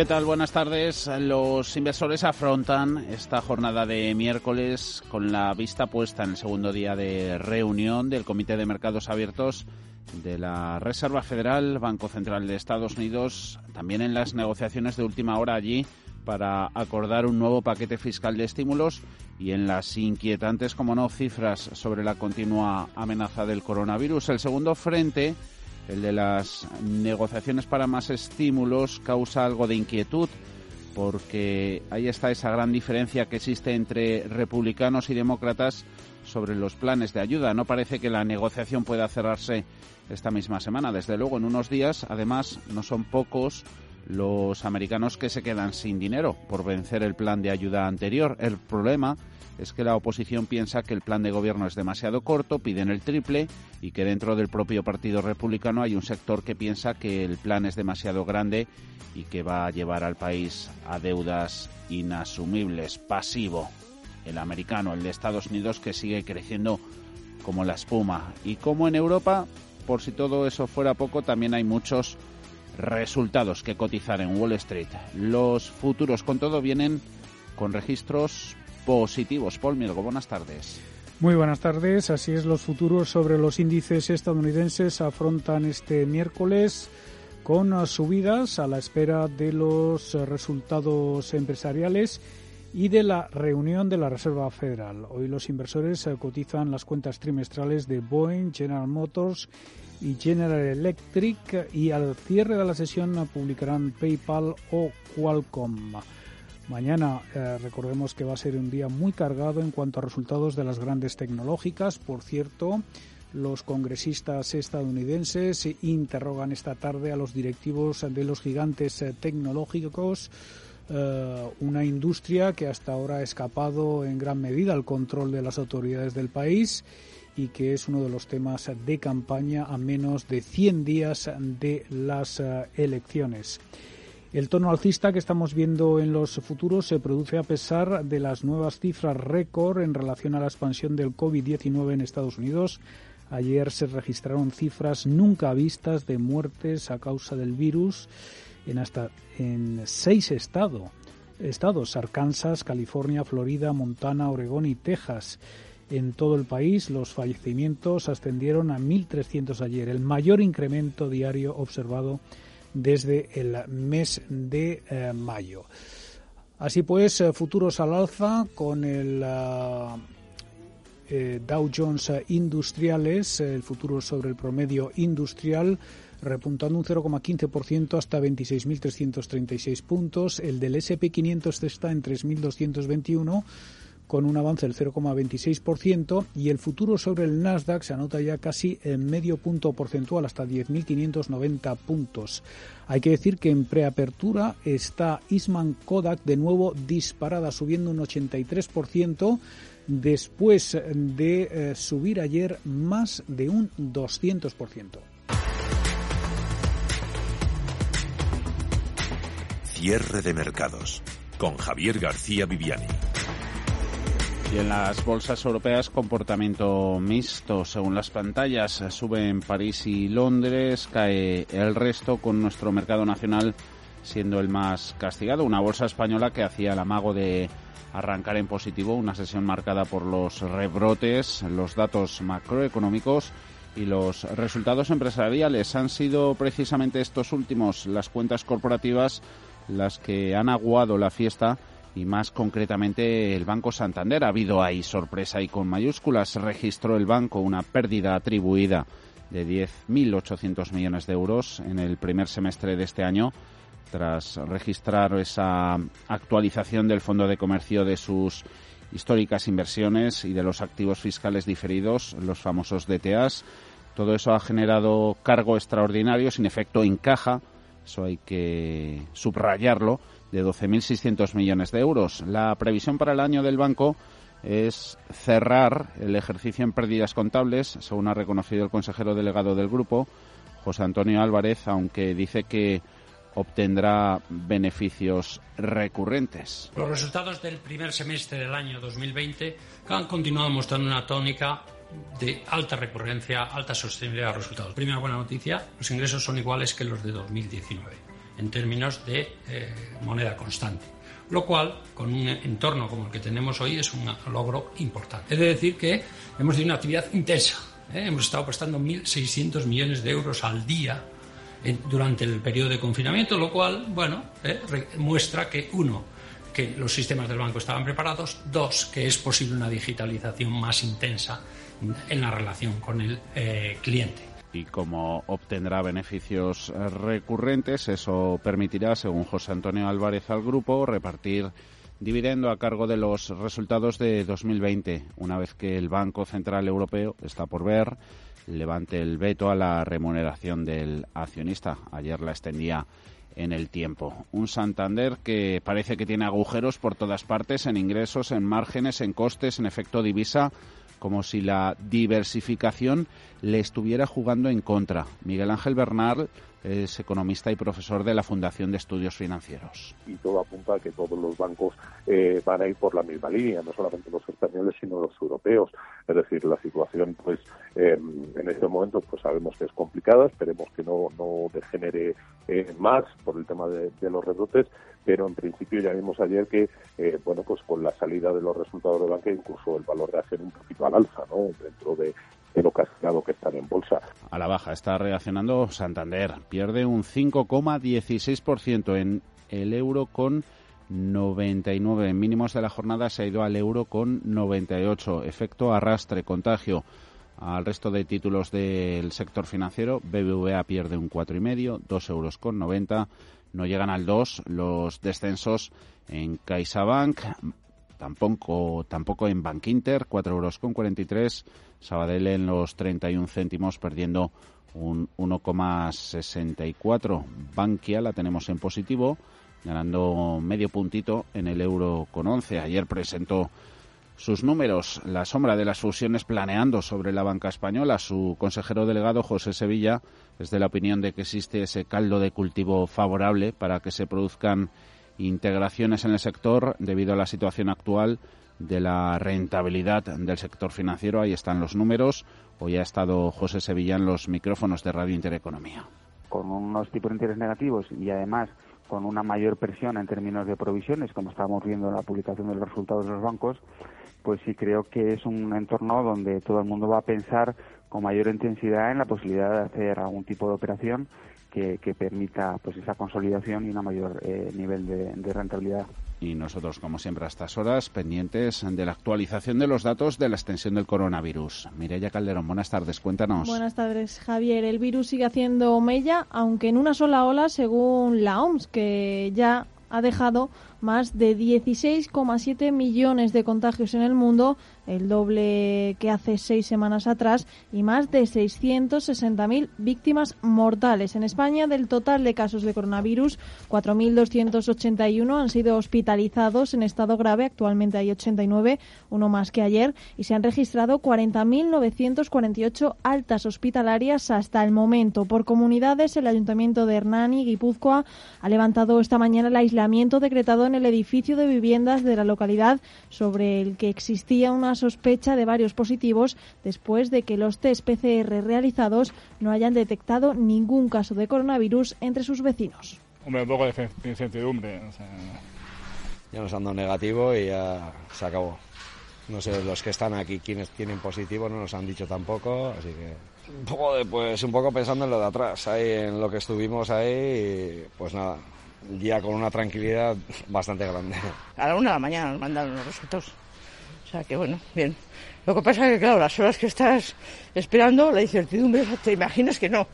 ¿Qué tal? Buenas tardes. Los inversores afrontan esta jornada de miércoles con la vista puesta en el segundo día de reunión del Comité de Mercados Abiertos de la Reserva Federal, Banco Central de Estados Unidos, también en las negociaciones de última hora allí para acordar un nuevo paquete fiscal de estímulos y en las inquietantes, como no, cifras sobre la continua amenaza del coronavirus. El segundo frente el de las negociaciones para más estímulos causa algo de inquietud porque ahí está esa gran diferencia que existe entre republicanos y demócratas sobre los planes de ayuda. No parece que la negociación pueda cerrarse esta misma semana. Desde luego, en unos días, además, no son pocos los americanos que se quedan sin dinero por vencer el plan de ayuda anterior. El problema es que la oposición piensa que el plan de gobierno es demasiado corto, piden el triple y que dentro del propio Partido Republicano hay un sector que piensa que el plan es demasiado grande y que va a llevar al país a deudas inasumibles. Pasivo, el americano, el de Estados Unidos, que sigue creciendo como la espuma. Y como en Europa, por si todo eso fuera poco, también hay muchos resultados que cotizar en Wall Street. Los futuros con todo vienen con registros positivos. Paul Mirgo, buenas tardes. Muy buenas tardes. Así es, los futuros sobre los índices estadounidenses afrontan este miércoles con subidas a la espera de los resultados empresariales y de la reunión de la Reserva Federal. Hoy los inversores cotizan las cuentas trimestrales de Boeing, General Motors y General Electric y al cierre de la sesión publicarán PayPal o Qualcomm. Mañana eh, recordemos que va a ser un día muy cargado en cuanto a resultados de las grandes tecnológicas. Por cierto, los congresistas estadounidenses interrogan esta tarde a los directivos de los gigantes eh, tecnológicos, eh, una industria que hasta ahora ha escapado en gran medida al control de las autoridades del país y que es uno de los temas de campaña a menos de 100 días de las elecciones. El tono alcista que estamos viendo en los futuros se produce a pesar de las nuevas cifras récord en relación a la expansión del COVID-19 en Estados Unidos. Ayer se registraron cifras nunca vistas de muertes a causa del virus en hasta en seis estados, estados Arkansas, California, Florida, Montana, Oregón y Texas. En todo el país los fallecimientos ascendieron a 1.300 ayer, el mayor incremento diario observado desde el mes de eh, mayo. Así pues, eh, futuros al alza con el eh, Dow Jones Industriales, el futuro sobre el promedio industrial repuntando un 0,15% hasta 26.336 puntos. El del SP500 está en 3.221 con un avance del 0,26% y el futuro sobre el Nasdaq se anota ya casi en medio punto porcentual hasta 10.590 puntos. Hay que decir que en preapertura está Isman Kodak de nuevo disparada subiendo un 83% después de eh, subir ayer más de un 200%. Cierre de mercados con Javier García Viviani. Y en las bolsas europeas comportamiento mixto. Según las pantallas, sube en París y Londres, cae el resto con nuestro mercado nacional siendo el más castigado. Una bolsa española que hacía el amago de arrancar en positivo, una sesión marcada por los rebrotes, los datos macroeconómicos y los resultados empresariales. Han sido precisamente estos últimos, las cuentas corporativas, las que han aguado la fiesta y más concretamente el Banco Santander. Ha habido ahí sorpresa y con mayúsculas registró el banco una pérdida atribuida de 10.800 millones de euros en el primer semestre de este año tras registrar esa actualización del Fondo de Comercio de sus históricas inversiones y de los activos fiscales diferidos, los famosos DTAs. Todo eso ha generado cargo extraordinario, sin efecto encaja, eso hay que subrayarlo, de 12.600 millones de euros. La previsión para el año del banco es cerrar el ejercicio en pérdidas contables, según ha reconocido el consejero delegado del grupo, José Antonio Álvarez, aunque dice que obtendrá beneficios recurrentes. Los resultados del primer semestre del año 2020 han continuado mostrando una tónica de alta recurrencia, alta sostenibilidad de resultados. Primera buena noticia, los ingresos son iguales que los de 2019 en términos de eh, moneda constante, lo cual con un entorno como el que tenemos hoy es un logro importante. Es de decir que hemos tenido una actividad intensa, ¿eh? hemos estado prestando 1.600 millones de euros al día durante el periodo de confinamiento, lo cual, bueno, eh, muestra que uno, que los sistemas del banco estaban preparados, dos, que es posible una digitalización más intensa en la relación con el eh, cliente. Y como obtendrá beneficios recurrentes, eso permitirá, según José Antonio Álvarez al grupo, repartir dividendo a cargo de los resultados de 2020, una vez que el Banco Central Europeo está por ver levante el veto a la remuneración del accionista. Ayer la extendía en el tiempo. Un Santander que parece que tiene agujeros por todas partes, en ingresos, en márgenes, en costes, en efecto divisa, como si la diversificación le estuviera jugando en contra. Miguel Ángel Bernal es economista y profesor de la Fundación de Estudios Financieros. Y todo apunta a que todos los bancos eh, van a ir por la misma línea, no solamente los españoles, sino los europeos. Es decir, la situación, pues, em, en este momento, pues sabemos que es complicada, esperemos que no, no degenere eh, más por el tema de, los rebrotes, pero en principio ya vimos ayer que, eh, bueno, pues con la salida de los resultados de banca, incluso el valor de acción un poquito al alza, ¿no? Dentro de, de lo castigado que están en bolsa. A la baja está reaccionando Santander. Pierde un 5,16% en el euro con 99. En mínimos de la jornada se ha ido al euro con 98. Efecto arrastre, contagio al resto de títulos del sector financiero. BBVA pierde un 4,5, 2 euros con 90. No llegan al 2 los descensos en CaixaBank, tampoco, tampoco en Bank Inter, 4 euros con 43. Sabadell en los 31 céntimos perdiendo un 1,64. Bankia la tenemos en positivo, ganando medio puntito en el euro con 11. Ayer presentó sus números, la sombra de las fusiones planeando sobre la banca española. Su consejero delegado, José Sevilla, es de la opinión de que existe ese caldo de cultivo favorable para que se produzcan integraciones en el sector debido a la situación actual de la rentabilidad del sector financiero. Ahí están los números. Hoy ha estado José Sevilla en los micrófonos de Radio Intereconomía. Con unos tipos de interés negativos y además con una mayor presión en términos de provisiones, como estábamos viendo en la publicación de los resultados de los bancos, pues sí creo que es un entorno donde todo el mundo va a pensar con mayor intensidad en la posibilidad de hacer algún tipo de operación que, permita pues esa consolidación y un mayor eh, nivel de, de rentabilidad y nosotros, como siempre, a estas horas, pendientes de la actualización de los datos de la extensión del coronavirus. Mireya Calderón, buenas tardes, cuéntanos. Buenas tardes, Javier. El virus sigue haciendo mella, aunque en una sola ola, según la OMS, que ya ha dejado más de 16,7 millones de contagios en el mundo, el doble que hace seis semanas atrás, y más de 660.000 víctimas mortales. En España, del total de casos de coronavirus, 4.281 han sido hospitalizados en estado grave. Actualmente hay 89, uno más que ayer, y se han registrado 40.948 altas hospitalarias hasta el momento. Por comunidades, el Ayuntamiento de Hernani, Guipúzcoa, ha levantado esta mañana el aislamiento decretado en el edificio de viviendas de la localidad sobre el que existía una sospecha de varios positivos después de que los test PCR realizados no hayan detectado ningún caso de coronavirus entre sus vecinos. Hombre, un poco de incertidumbre. Ya nos han dado negativo y ya se acabó. No sé, los que están aquí, quienes tienen positivo, no nos han dicho tampoco, así que un poco de, pues un poco pensando en lo de atrás, ahí en lo que estuvimos ahí, pues nada, día con una tranquilidad bastante grande. A la una de la mañana nos mandaron los resultados. O sea que bueno, bien. Lo que pasa es que, claro, las horas que estás esperando, la incertidumbre, te imaginas que no.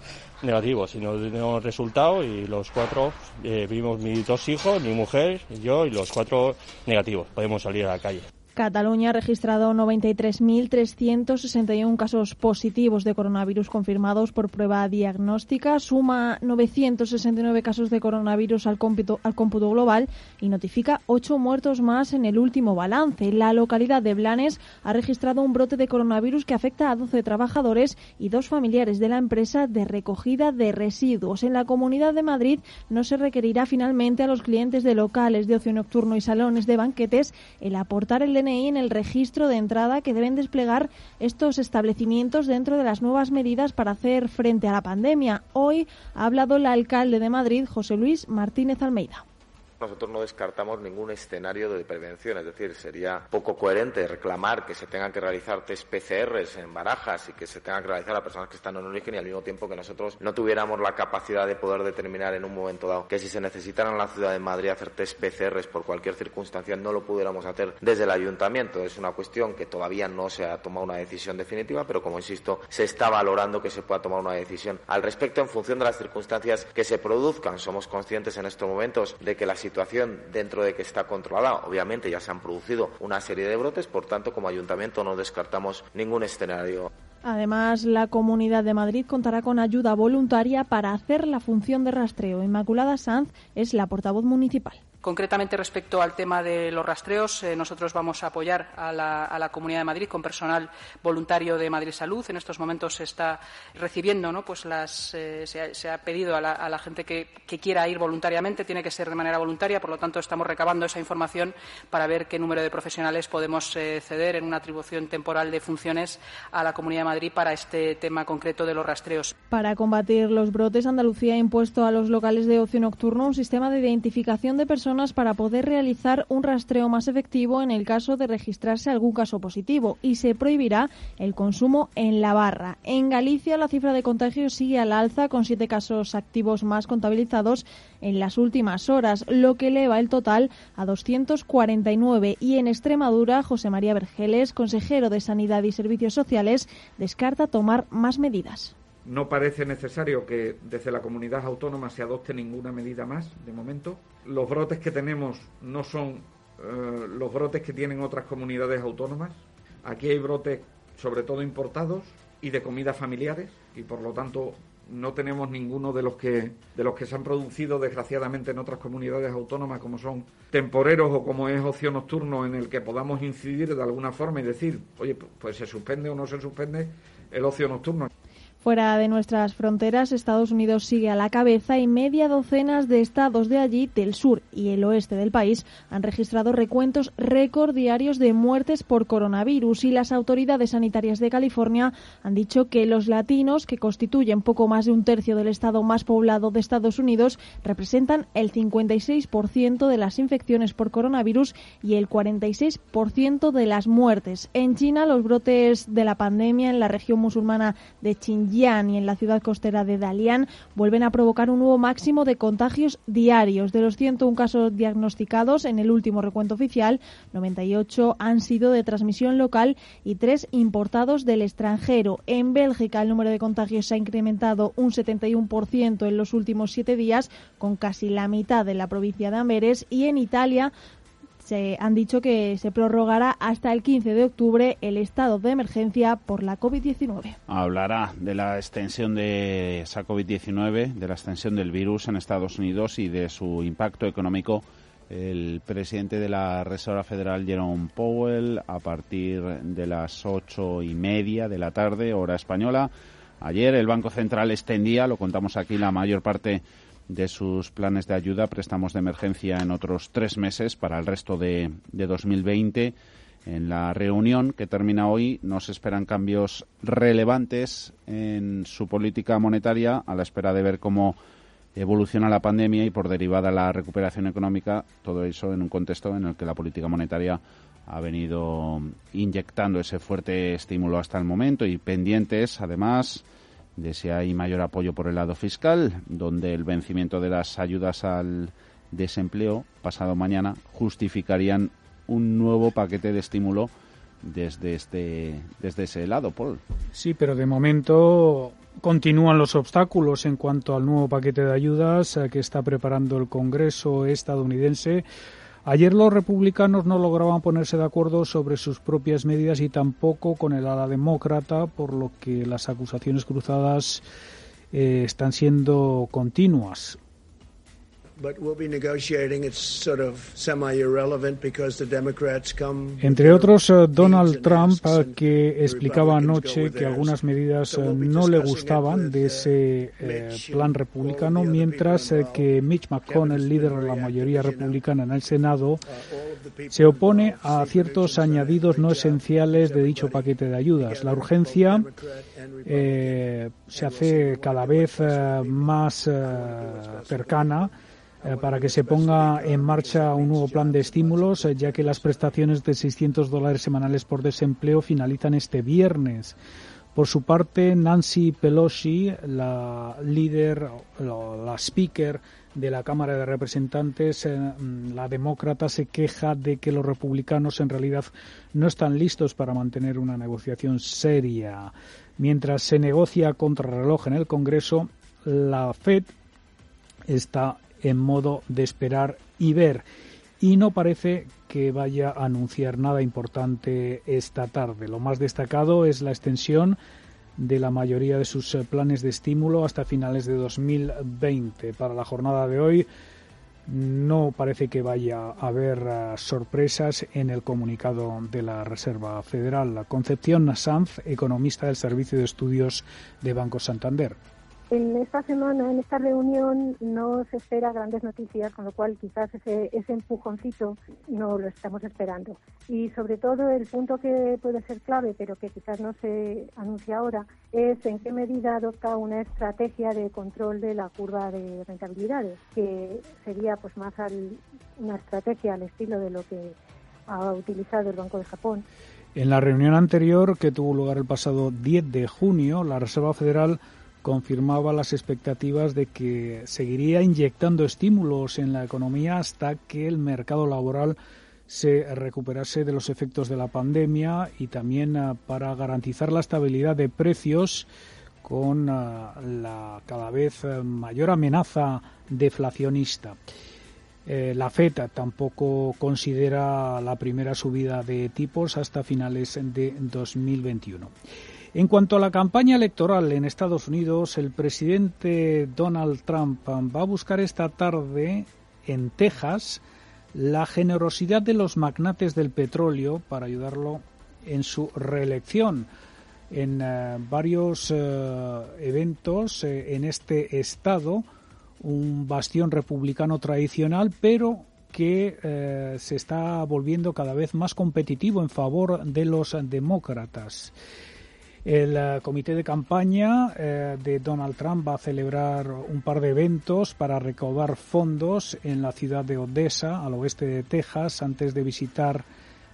Negativo, si no tenemos resultado y los cuatro, eh, vimos mis dos hijos, mi mujer, yo y los cuatro negativos. Podemos salir a la calle. Cataluña ha registrado 93.361 casos positivos de coronavirus confirmados por prueba diagnóstica, suma 969 casos de coronavirus al cómputo, al cómputo global y notifica ocho muertos más en el último balance. La localidad de Blanes ha registrado un brote de coronavirus que afecta a 12 trabajadores y dos familiares de la empresa de recogida de residuos. En la Comunidad de Madrid no se requerirá finalmente a los clientes de locales de ocio nocturno y salones de banquetes el aportar el en el registro de entrada que deben desplegar estos establecimientos dentro de las nuevas medidas para hacer frente a la pandemia. Hoy ha hablado el alcalde de Madrid, José Luis Martínez Almeida. Nosotros no descartamos ningún escenario de prevención, es decir, sería poco coherente reclamar que se tengan que realizar test PCRs en barajas y que se tengan que realizar a personas que están en origen y al mismo tiempo que nosotros no tuviéramos la capacidad de poder determinar en un momento dado que si se necesitaran en la ciudad de Madrid hacer test PCRs por cualquier circunstancia no lo pudiéramos hacer desde el ayuntamiento. Es una cuestión que todavía no se ha tomado una decisión definitiva, pero como insisto, se está valorando que se pueda tomar una decisión al respecto en función de las circunstancias que se produzcan. Somos conscientes en estos momentos de que la situación dentro de que está controlada, obviamente ya se han producido una serie de brotes, por tanto, como ayuntamiento no descartamos ningún escenario. Además, la Comunidad de Madrid contará con ayuda voluntaria para hacer la función de rastreo. Inmaculada Sanz es la portavoz municipal. Concretamente, respecto al tema de los rastreos, eh, nosotros vamos a apoyar a la, Comunidad de Madrid con personal voluntario de Madrid Salud. En estos momentos se está recibiendo, ¿no? pues eh, se, ha, pedido a la, gente que, quiera ir voluntariamente, tiene que ser de manera voluntaria, por lo tanto, estamos recabando esa información para ver qué número de profesionales podemos eh, ceder en una atribución temporal de funciones a la Comunidad de Madrid para este tema concreto de los rastreos. Para combatir los brotes, Andalucía ha impuesto a los locales de ocio nocturno un sistema de identificación de personas para poder realizar un rastreo más efectivo en el caso de registrarse algún caso positivo y se prohibirá el consumo en la barra. En Galicia la cifra de contagios sigue al alza con siete casos activos más contabilizados en las últimas horas, lo que eleva el total a 249 y en Extremadura José María Vergeles, consejero de Sanidad y Servicios Sociales, descarta tomar más medidas. No parece necesario que desde la comunidad autónoma se adopte ninguna medida más de momento. Los brotes que tenemos no son eh, los brotes que tienen otras comunidades autónomas. Aquí hay brotes sobre todo importados y de comidas familiares y por lo tanto no tenemos ninguno de los que de los que se han producido desgraciadamente en otras comunidades autónomas como son temporeros o como es ocio nocturno en el que podamos incidir de alguna forma y decir, oye, pues se suspende o no se suspende el ocio nocturno. Fuera de nuestras fronteras, Estados Unidos sigue a la cabeza y media docenas de estados de allí, del sur y el oeste del país, han registrado recuentos récord diarios de muertes por coronavirus y las autoridades sanitarias de California han dicho que los latinos, que constituyen poco más de un tercio del estado más poblado de Estados Unidos, representan el 56% de las infecciones por coronavirus y el 46% de las muertes. En China, los brotes de la pandemia en la región musulmana de Xinjiang y en la ciudad costera de Dalian vuelven a provocar un nuevo máximo de contagios diarios. De los 101 casos diagnosticados en el último recuento oficial, 98 han sido de transmisión local y 3 importados del extranjero. En Bélgica el número de contagios se ha incrementado un 71% en los últimos siete días, con casi la mitad de la provincia de Amberes, y en Italia se han dicho que se prorrogará hasta el 15 de octubre el estado de emergencia por la COVID-19. Hablará de la extensión de esa COVID-19, de la extensión del virus en Estados Unidos y de su impacto económico el presidente de la Reserva Federal, Jerome Powell, a partir de las ocho y media de la tarde, hora española. Ayer el Banco Central extendía, lo contamos aquí, la mayor parte de sus planes de ayuda, préstamos de emergencia en otros tres meses para el resto de, de 2020. En la reunión que termina hoy no se esperan cambios relevantes en su política monetaria a la espera de ver cómo evoluciona la pandemia y por derivada la recuperación económica, todo eso en un contexto en el que la política monetaria ha venido inyectando ese fuerte estímulo hasta el momento y pendientes además de si hay mayor apoyo por el lado fiscal, donde el vencimiento de las ayudas al desempleo pasado mañana justificarían un nuevo paquete de estímulo desde este desde ese lado, Paul. Sí, pero de momento continúan los obstáculos en cuanto al nuevo paquete de ayudas eh, que está preparando el Congreso estadounidense Ayer los republicanos no lograban ponerse de acuerdo sobre sus propias medidas y tampoco con el ala demócrata, por lo que las acusaciones cruzadas eh, están siendo continuas. Entre otros, eh, Donald Trump, eh, que explicaba anoche que algunas medidas eh, no le gustaban de ese plan republicano, mientras que Mitch McConnell, líder de la mayoría republicana en el Senado, se opone a ciertos añadidos no esenciales de dicho paquete de ayudas. La urgencia se hace cada vez más cercana eh, para que se ponga en marcha un nuevo plan de estímulos, eh, ya que las prestaciones de 600 dólares semanales por desempleo finalizan este viernes. Por su parte, Nancy Pelosi, la líder, la speaker de la Cámara de Representantes, eh, la demócrata, se queja de que los republicanos en realidad no están listos para mantener una negociación seria. Mientras se negocia contrarreloj en el Congreso, la Fed está en modo de esperar y ver. Y no parece que vaya a anunciar nada importante esta tarde. Lo más destacado es la extensión de la mayoría de sus eh, planes de estímulo hasta finales de 2020. Para la jornada de hoy no parece que vaya a haber eh, sorpresas en el comunicado de la Reserva Federal. Concepción Nassanz, economista del Servicio de Estudios de Banco Santander. En esta semana, en esta reunión, no se espera grandes noticias, con lo cual quizás ese, ese empujoncito no lo estamos esperando. Y sobre todo el punto que puede ser clave, pero que quizás no se anuncia ahora, es en qué medida adopta una estrategia de control de la curva de rentabilidades, que sería pues más una estrategia al estilo de lo que ha utilizado el Banco de Japón. En la reunión anterior, que tuvo lugar el pasado 10 de junio, la Reserva Federal confirmaba las expectativas de que seguiría inyectando estímulos en la economía hasta que el mercado laboral se recuperase de los efectos de la pandemia y también ah, para garantizar la estabilidad de precios con ah, la cada vez ah, mayor amenaza deflacionista. Eh, la FED tampoco considera la primera subida de tipos hasta finales de 2021. En cuanto a la campaña electoral en Estados Unidos, el presidente Donald Trump va a buscar esta tarde en Texas la generosidad de los magnates del petróleo para ayudarlo en su reelección. En eh, varios eh, eventos eh, en este estado, un bastión republicano tradicional, pero que se está volviendo cada vez más competitivo en favor de los demócratas. El eh, comité de campaña eh, de Donald Trump va a celebrar un par de eventos para recaudar fondos en la ciudad de Odessa, al oeste de Texas, antes de visitar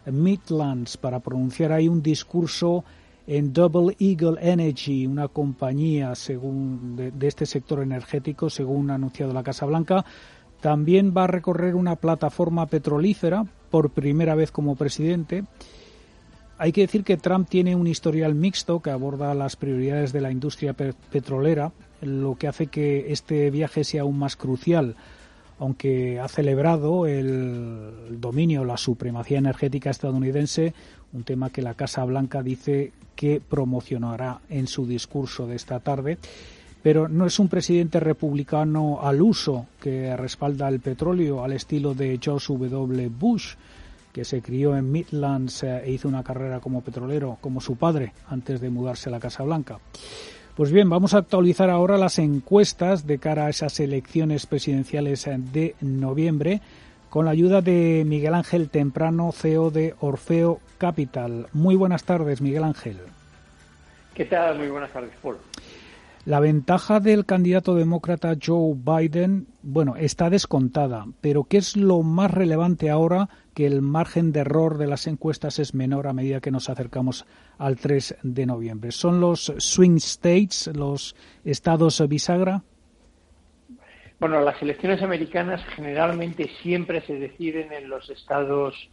Midlands para pronunciar ahí un discurso en Double Eagle Energy, una compañía según de, de este sector energético, según ha anunciado la Casa Blanca. También va a recorrer una plataforma petrolífera por primera vez como presidente hay que decir que Trump tiene un historial mixto que aborda las prioridades de la industria petrolera, lo que hace que este viaje sea aún más crucial, aunque ha celebrado el dominio, la supremacía energética estadounidense, un tema que la Casa Blanca dice que promocionará en su discurso de esta tarde pero no es un presidente republicano al uso que respalda el petróleo al estilo de George W. Bush, que se crió en Midlands e hizo una carrera como petrolero, como su padre, antes de mudarse a la Casa Blanca. Pues bien, vamos a actualizar ahora las encuestas de cara a esas elecciones presidenciales de noviembre con la ayuda de Miguel Ángel Temprano, CEO de Orfeo Capital. Muy buenas tardes, Miguel Ángel. ¿Qué tal? Muy buenas tardes, Paul. La ventaja del candidato demócrata Joe Biden, bueno, está descontada, pero ¿qué es lo más relevante ahora que el margen de error de las encuestas es menor a medida que nos acercamos al 3 de noviembre? ¿Son los swing states, los estados bisagra? Bueno, las elecciones americanas generalmente siempre se deciden en los estados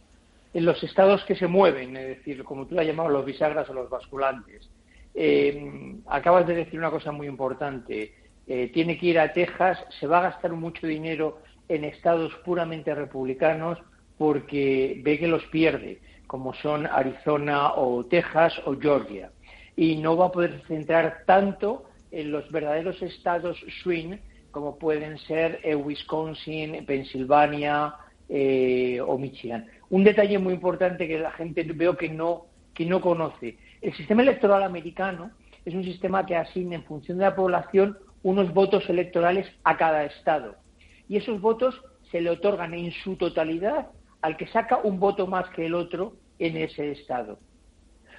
en los estados que se mueven, es decir, como tú lo has llamado, los bisagras o los basculantes. Eh, acabas de decir una cosa muy importante. Eh, tiene que ir a Texas, se va a gastar mucho dinero en estados puramente republicanos, porque ve que los pierde, como son Arizona o Texas o Georgia. Y no va a poder centrar tanto en los verdaderos estados swing como pueden ser eh, Wisconsin, Pensilvania eh, o Michigan. Un detalle muy importante que la gente veo que no, que no conoce. El sistema electoral americano es un sistema que asigna en función de la población unos votos electorales a cada estado. Y esos votos se le otorgan en su totalidad al que saca un voto más que el otro en ese estado.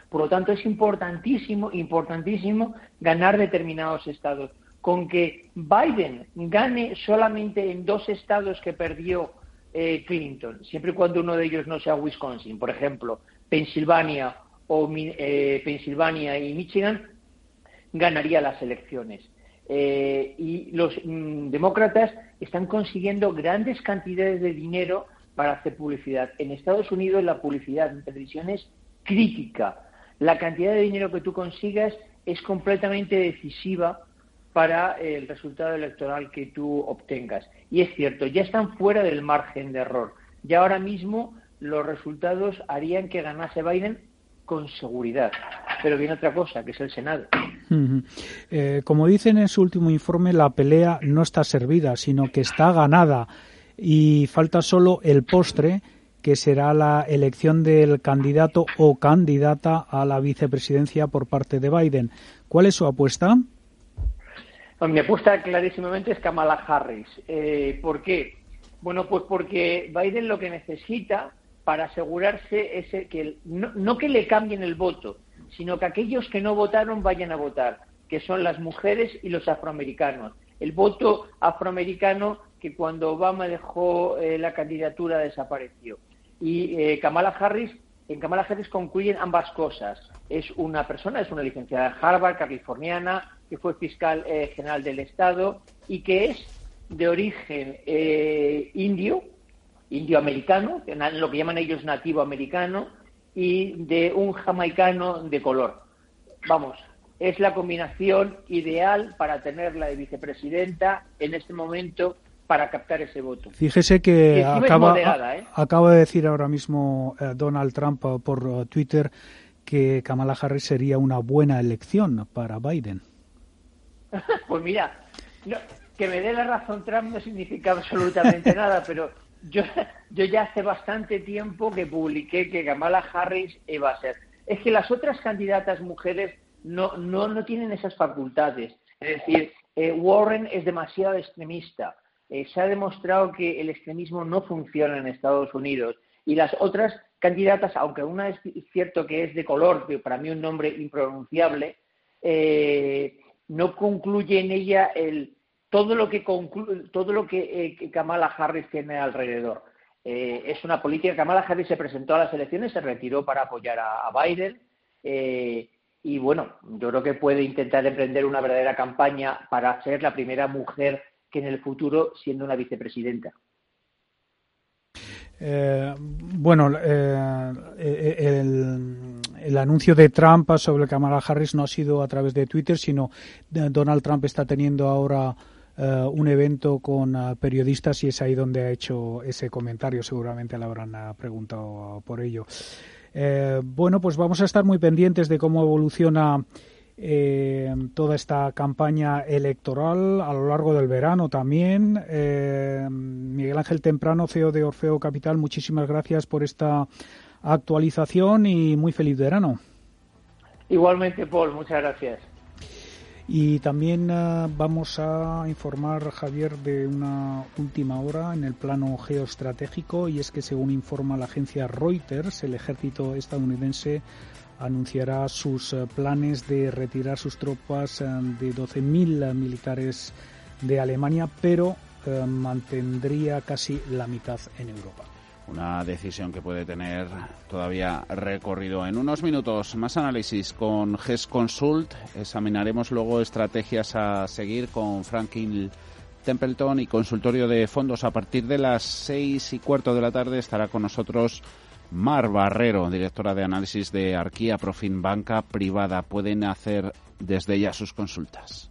Por lo tanto, es importantísimo, importantísimo ganar determinados estados. Con que Biden gane solamente en dos estados que perdió eh, Clinton, siempre y cuando uno de ellos no sea Wisconsin, por ejemplo, Pensilvania o eh, Pensilvania y Michigan, ganaría las elecciones. Eh, y los mm, demócratas están consiguiendo grandes cantidades de dinero para hacer publicidad. En Estados Unidos la publicidad en televisión es crítica. La cantidad de dinero que tú consigas es completamente decisiva para el resultado electoral que tú obtengas. Y es cierto, ya están fuera del margen de error. Ya ahora mismo los resultados harían que ganase Biden con seguridad. Pero viene otra cosa, que es el Senado. Eh, como dicen en su último informe, la pelea no está servida, sino que está ganada. Y falta solo el postre, que será la elección del candidato o candidata a la vicepresidencia por parte de Biden. ¿Cuál es su apuesta? Mi apuesta clarísimamente es Kamala Harris. Eh, ¿Por qué? Bueno, pues porque Biden lo que necesita para asegurarse es que no, no que le cambien el voto, sino que aquellos que no votaron vayan a votar, que son las mujeres y los afroamericanos. El voto afroamericano que cuando Obama dejó eh, la candidatura desapareció. Y eh, Kamala Harris, en Kamala Harris concluyen ambas cosas. Es una persona, es una licenciada de Harvard, californiana, que fue fiscal eh, general del Estado y que es de origen indio, indioamericano, lo que llaman ellos nativo americano, y de un jamaicano de color. Vamos, es la combinación ideal para tenerla de vicepresidenta en este momento para captar ese voto. Fíjese que acaba, ¿eh? acaba de decir ahora mismo Donald Trump por Twitter que Kamala Harris sería una buena elección para Biden. pues mira, que me dé la razón Trump no significa absolutamente nada, pero yo, yo ya hace bastante tiempo que publiqué que Kamala Harris iba a ser. Es que las otras candidatas mujeres no, no, no tienen esas facultades. Es decir, eh, Warren es demasiado extremista. Eh, se ha demostrado que el extremismo no funciona en Estados Unidos. Y las otras candidatas, aunque una es cierto que es de color, pero para mí un nombre impronunciable, eh, no concluye en ella el, todo lo que, todo lo que eh, Kamala Harris tiene alrededor. Es una política. Kamala Harris se presentó a las elecciones, se retiró para apoyar a, Biden. Y bueno, yo creo que puede intentar emprender una verdadera campaña para ser la primera mujer que en el futuro siendo una vicepresidenta. bueno, el, el anuncio de Trump sobre Kamala Harris no ha sido a través de Twitter, sino eh, Donald Trump está teniendo ahora eh, un evento con eh, periodistas y es ahí donde ha hecho ese comentario. Seguramente le habrán preguntado por ello. bueno, pues vamos a estar muy pendientes de cómo evoluciona toda esta campaña electoral a lo largo del verano también. Miguel Ángel Temprano, CEO de Orfeo Capital, muchísimas gracias por esta actualización y muy feliz verano. Igualmente, Paul, muchas gracias. Y también eh, vamos a informar, Javier, de una última hora en el plano geoestratégico y es que según informa la agencia Reuters, el ejército estadounidense anunciará sus eh, planes de retirar sus tropas eh, de 12.000 militares de Alemania, pero mantendría casi la mitad en Europa. Una decisión que puede tener todavía recorrido. En unos minutos, más análisis con GES Consult. Examinaremos luego estrategias a seguir con Franklin Templeton y consultorio de fondos. A partir de las seis y cuarto de la tarde estará con nosotros Mar Barrero, directora de análisis de Arquía Profin Banca Privada. Pueden hacer desde ya sus consultas.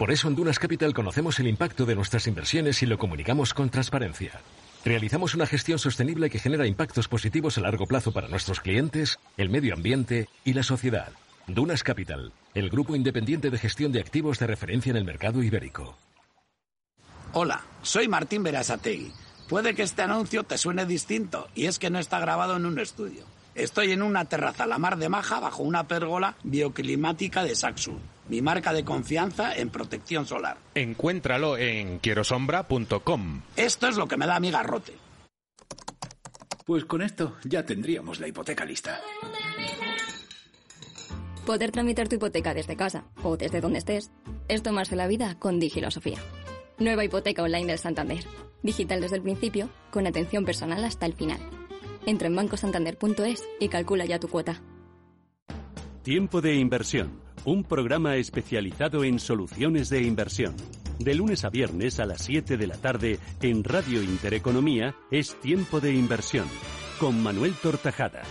Por eso en Dunas Capital conocemos el impacto de nuestras inversiones y lo comunicamos con transparencia. Realizamos una gestión sostenible que genera impactos positivos a largo plazo para nuestros clientes, el medio ambiente y la sociedad. Dunas Capital, el grupo independiente de gestión de activos de referencia en el mercado ibérico. Hola, soy Martín Berasategui. Puede que este anuncio te suene distinto y es que no está grabado en un estudio. Estoy en una terraza a la mar de Maja bajo una pérgola bioclimática de Saxo, mi marca de confianza en protección solar. Encuéntralo en quierosombra.com. Esto es lo que me da mi garrote. Pues con esto ya tendríamos la hipoteca lista. Poder tramitar tu hipoteca desde casa o desde donde estés es tomarse la vida con Digilosofía. Nueva hipoteca online del Santander. Digital desde el principio, con atención personal hasta el final. Entra en bancosantander.es y calcula ya tu cuota. Tiempo de inversión. Un programa especializado en soluciones de inversión. De lunes a viernes a las 7 de la tarde en Radio Intereconomía es Tiempo de inversión. Con Manuel Tortajada.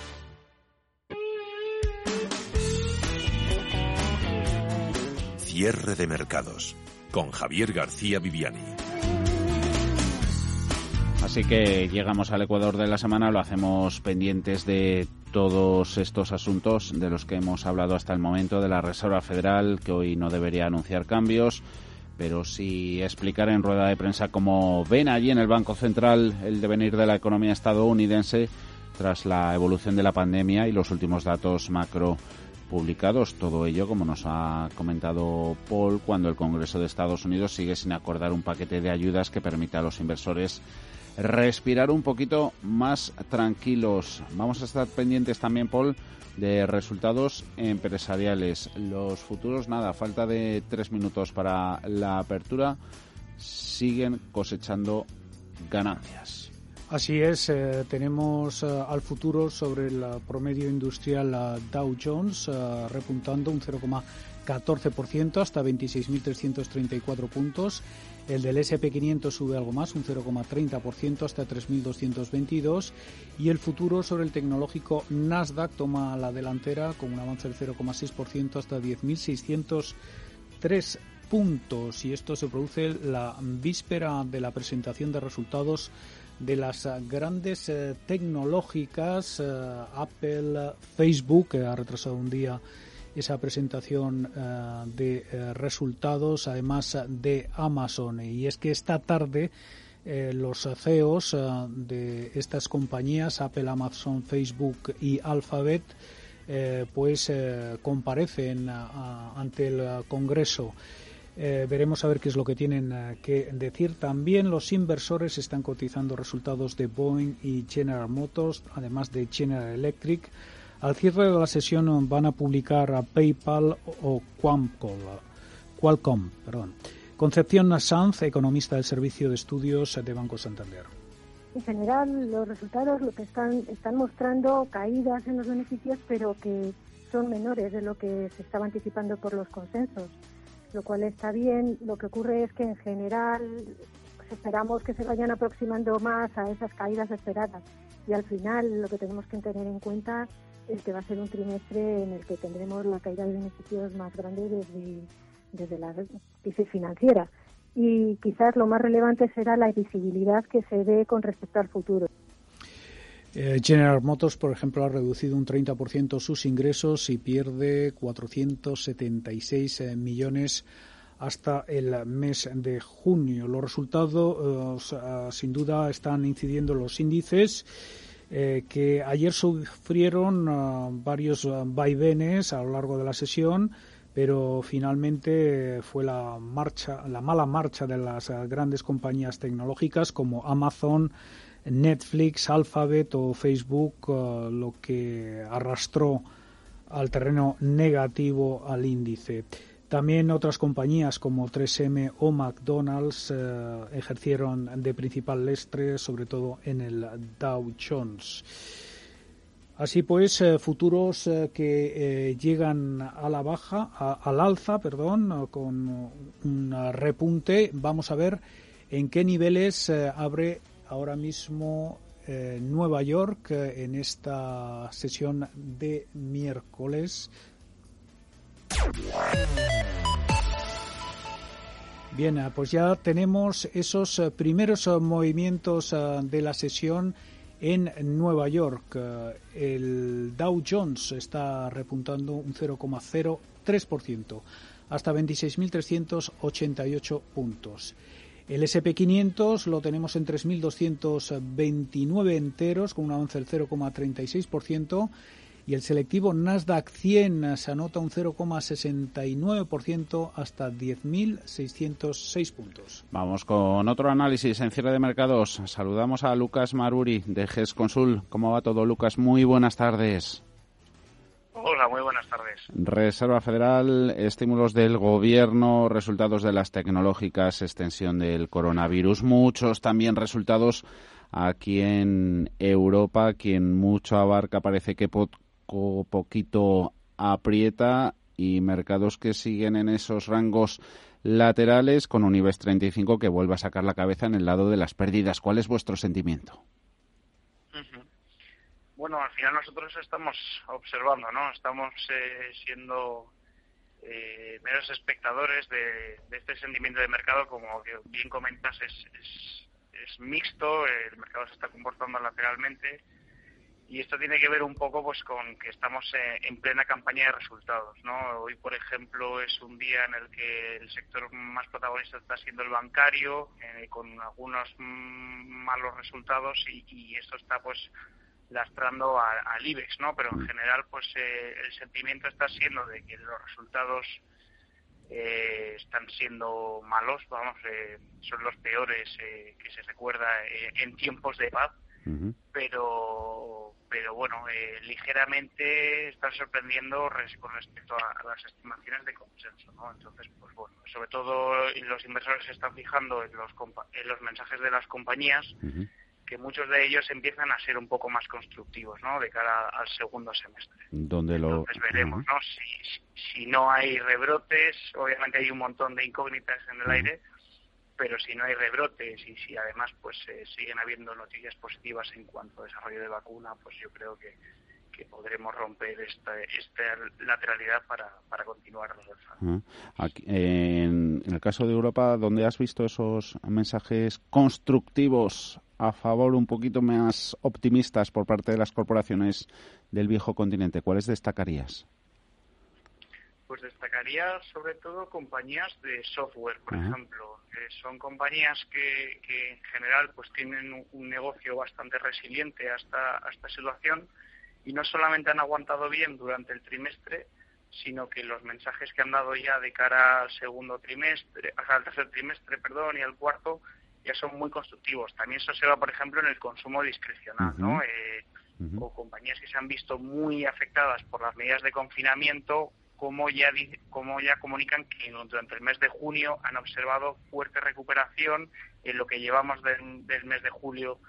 Cierre de mercados. Con Javier García Viviani. Así que llegamos al Ecuador de la semana, lo hacemos pendientes de todos estos asuntos de los que hemos hablado hasta el momento, de la Reserva Federal, que hoy no debería anunciar cambios, pero sí explicar en rueda de prensa cómo ven allí en el Banco Central el devenir de la economía estadounidense tras la evolución de la pandemia y los últimos datos macro publicados. Todo ello, como nos ha comentado Paul, cuando el Congreso de Estados Unidos sigue sin acordar un paquete de ayudas que permita a los inversores respirar un poquito más tranquilos. Vamos a estar pendientes también, Paul, de resultados empresariales. Los futuros, nada, falta de tres minutos para la apertura, siguen cosechando ganancias. Así es, eh, tenemos eh, al futuro sobre el promedio industrial uh, Dow Jones repuntando un 0,14% hasta 26.334 puntos. El del SP500 sube algo más, un 0,30% hasta 3.222. Y el futuro sobre el tecnológico Nasdaq toma la delantera con un avance del 0,6% hasta 10.603 puntos. Y esto se produce la víspera de la presentación de resultados de las grandes eh, tecnológicas, eh, Apple, Facebook, que ha retrasado un día esa presentación eh, de eh, resultados, además de Amazon. Y es que esta tarde eh, los CEOs de estas compañías, Apple, Amazon, Facebook y Alphabet, pues comparecen ante el Congreso. veremos a ver qué es lo que tienen que decir. También los inversores están cotizando resultados de Boeing y General Motors, además de General Electric. Al cierre de la sesión van a publicar a PayPal o Qualcomm. Perdón. Concepción Sanz, economista del Servicio de Estudios de Banco Santander. En general, los resultados lo que están, están mostrando caídas en los beneficios, pero que son menores de lo que se estaba anticipando por los consensos, lo cual está bien. Lo que ocurre es que en general esperamos que se vayan aproximando más a esas caídas esperadas y al final lo que tenemos que tener en cuenta este va a ser un trimestre en el que tendremos la caída de beneficios más grande desde, desde la crisis financiera. Y quizás lo más relevante será la visibilidad que se dé con respecto al futuro. Eh, General Motors, por ejemplo, ha reducido un 30% sus ingresos y pierde 476 eh, millones hasta el mes de junio. Los resultados, eh, sin duda, están incidiendo los índices eh, que ayer sufrieron ah, varios ah, vaivenes a lo largo de la sesión, pero finalmente fue la marcha, la mala marcha de las ah, grandes compañías tecnológicas como Amazon, Netflix, Alphabet o Facebook lo que arrastró al terreno negativo al índice. También otras compañías como 3M o McDonald's eh, ejercieron de principal lestre, sobre todo en el Dow Jones. Así pues, eh, futuros eh, que llegan a la baja, al alza, perdón, con un repunte. Vamos a ver en qué niveles abre ahora mismo Nueva York en esta sesión de miércoles Bien, ah, pues ya tenemos esos eh, primeros eh, movimientos ah, de la sesión en Nueva York. El Dow Jones está repuntando un 0,03% hasta 26.388 puntos. El SP500 lo tenemos en 3.229 enteros con un avance del 0,36% y el selectivo Nasdaq 100 se anota un 0,69% hasta 10.606 puntos. Vamos con otro análisis en cierre de mercados. Saludamos a Lucas Maruri de GES Consul. ¿Cómo va todo, Lucas? Muy buenas tardes. Hola, muy buenas tardes. Reserva Federal, estímulos del gobierno, resultados de las tecnológicas, extensión del coronavirus, muchos también resultados aquí en Europa, quien mucho abarca parece que poquito aprieta y mercados que siguen en esos rangos laterales con un IBEX 35 que vuelve a sacar la cabeza en el lado de las pérdidas. ¿Cuál es vuestro sentimiento? Bueno, al final nosotros estamos observando, ¿no? Estamos eh, siendo eh, meros espectadores de, este sentimiento de mercado, como bien comentas, es, es mixto, el mercado se está comportando lateralmente y esto tiene que ver un poco pues con que estamos eh, en plena campaña de resultados no hoy por ejemplo es un día en el que el sector más protagonista está siendo el bancario eh, con algunos mm, malos resultados y, esto está pues lastrando al IBEX no pero en general pues eh, el sentimiento está siendo de que los resultados están siendo malos vamos son los peores que se recuerda en tiempos de paz pero pero bueno, eh, ligeramente están sorprendiendo con respecto a, las estimaciones de consenso, ¿no? Entonces, pues bueno, sobre todo los inversores se están fijando en los, en los mensajes de las compañías, que muchos de ellos empiezan a ser un poco más constructivos, ¿no? De cara al segundo semestre. Donde lo... Entonces veremos, ¿no? Si, si, no hay rebrotes, obviamente hay un montón de incógnitas en el aire, pero si no hay rebrotes y si además pues eh, siguen habiendo noticias positivas en cuanto a desarrollo de vacuna, pues yo creo que, que podremos romper esta, esta lateralidad para, para continuar los Aquí, en, en, el caso de Europa, ¿dónde has visto esos mensajes constructivos a favor, un poquito más optimistas por parte de las corporaciones del viejo continente? ¿Cuáles destacarías? Pues destacaría sobre todo compañías de software, por ejemplo. son compañías que, que, en general pues tienen un, negocio bastante resiliente hasta esta situación y no solamente han aguantado bien durante el trimestre, sino que los mensajes que han dado ya de cara al segundo trimestre, al tercer trimestre, perdón, y al cuarto, ya son muy constructivos. También eso se va, por ejemplo, en el consumo discrecional, ¿no? Eh, o compañías que se han visto muy afectadas por las medidas de confinamiento como ya, como ya comunican que durante el mes de junio han observado fuerte recuperación en lo que llevamos del, mes de julio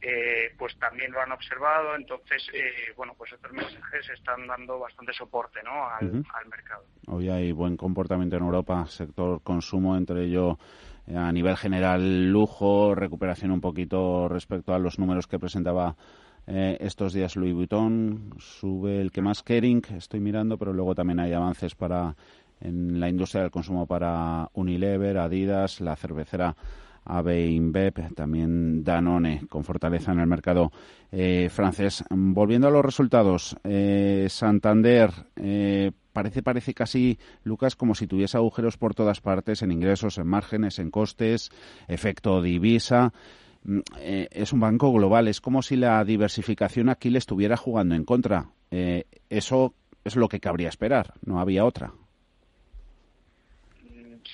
eh, pues también lo han observado. Entonces eh, bueno pues estos mensajes están dando bastante soporte ¿no? al, mercado. Hoy hay buen comportamiento en Europa sector consumo entre ello eh, a nivel general lujo recuperación un poquito respecto a los números que presentaba eh, estos días Louis Vuitton sube el que más Kering, estoy mirando, pero luego también hay avances para en la industria del consumo para Unilever, Adidas, la cervecera AB InBev, también Danone, con fortaleza en el mercado eh, francés. Volviendo a los resultados, eh, Santander parece, parece casi, Lucas, como si tuviese agujeros por todas partes, en ingresos, en márgenes, en costes, efecto divisa. Mm, eh, es un banco global. Es como si la diversificación aquí le estuviera jugando en contra. Eh, eso es lo que cabría esperar. No había otra.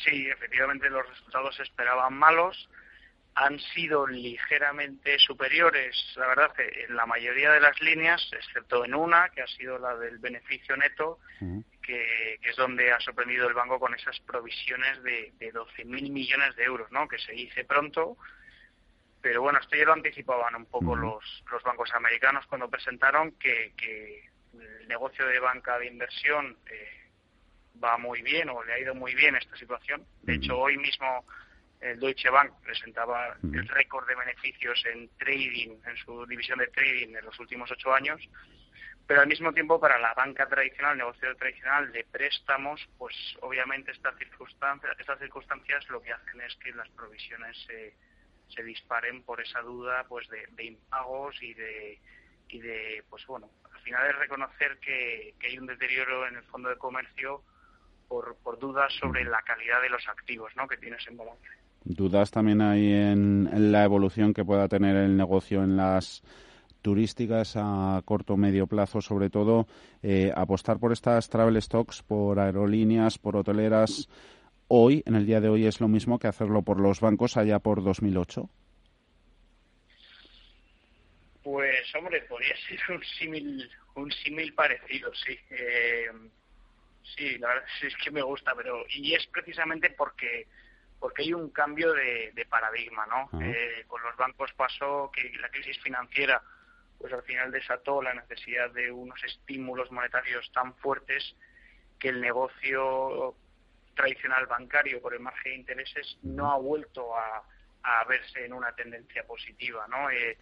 Sí, efectivamente los resultados se esperaban malos. Han sido ligeramente superiores, la verdad, en la mayoría de las líneas, excepto en una, que ha sido la del beneficio neto, que, es donde ha sorprendido el banco con esas provisiones de, de 12.000 millones de euros, ¿no? Que se dice pronto, pero bueno, esto ya lo anticipaban un poco los, los bancos americanos cuando presentaron que, que el negocio de banca de inversión eh, va muy bien o le ha ido muy bien esta situación. De hecho, hoy mismo el Deutsche Bank presentaba el récord de beneficios en trading, en su división de trading en los últimos ocho años, pero al mismo tiempo para la banca tradicional, el negocio tradicional de préstamos, pues obviamente estas circunstancias, estas circunstancias lo que hacen es que las provisiones se, se disparen por esa duda pues de, impagos y de y de pues bueno al final es reconocer que, que hay un deterioro en el fondo de comercio por, por dudas sobre la calidad de los activos ¿no? que tienes en balance. Dudas también hay en, la evolución que pueda tener el negocio en las turísticas a corto medio plazo, sobre todo eh, apostar por estas travel stocks, por aerolíneas, por hoteleras. Hoy, en el día de hoy, es lo mismo que hacerlo por los bancos allá por 2008. Pues, hombre, podría ser un símil, un símil parecido, sí. Eh, sí, la verdad es que me gusta, pero y es precisamente porque porque hay un cambio de, paradigma, ¿no? Eh, con los bancos pasó que la crisis financiera, pues al final desató la necesidad de unos estímulos monetarios tan fuertes que el negocio tradicional bancario por el margen de intereses no ha vuelto a, verse en una tendencia positiva, ¿no? Eh,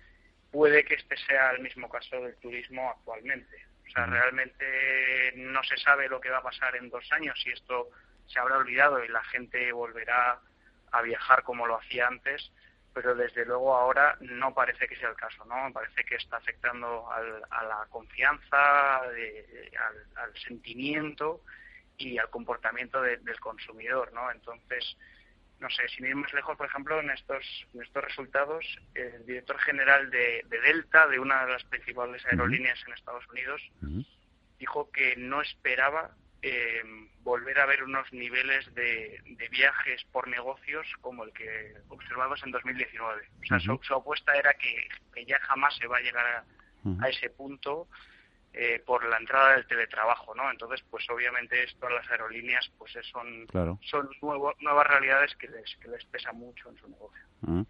puede que este sea el mismo caso del turismo actualmente. O sea, realmente no se sabe lo que va a pasar en dos años si esto se habrá olvidado y la gente volverá a viajar como lo hacía antes, pero desde luego ahora no parece que sea el caso, ¿no? Parece que está afectando a la confianza, al, sentimiento y al comportamiento del consumidor, ¿no? Entonces, no sé, sin ir más lejos, por ejemplo, en estos, en estos resultados, el director general de, Delta, de una de las principales aerolíneas en Estados Unidos, dijo que no esperaba eh, volver a ver unos niveles de, viajes por negocios como el que observamos en 2019. O sea, su, apuesta era que, ya jamás se va a llegar a, ese punto eh, por la entrada del teletrabajo, ¿no? Entonces, pues obviamente esto a las aerolíneas pues son, son nuevas realidades que les, que les pesa mucho en su negocio. Ah.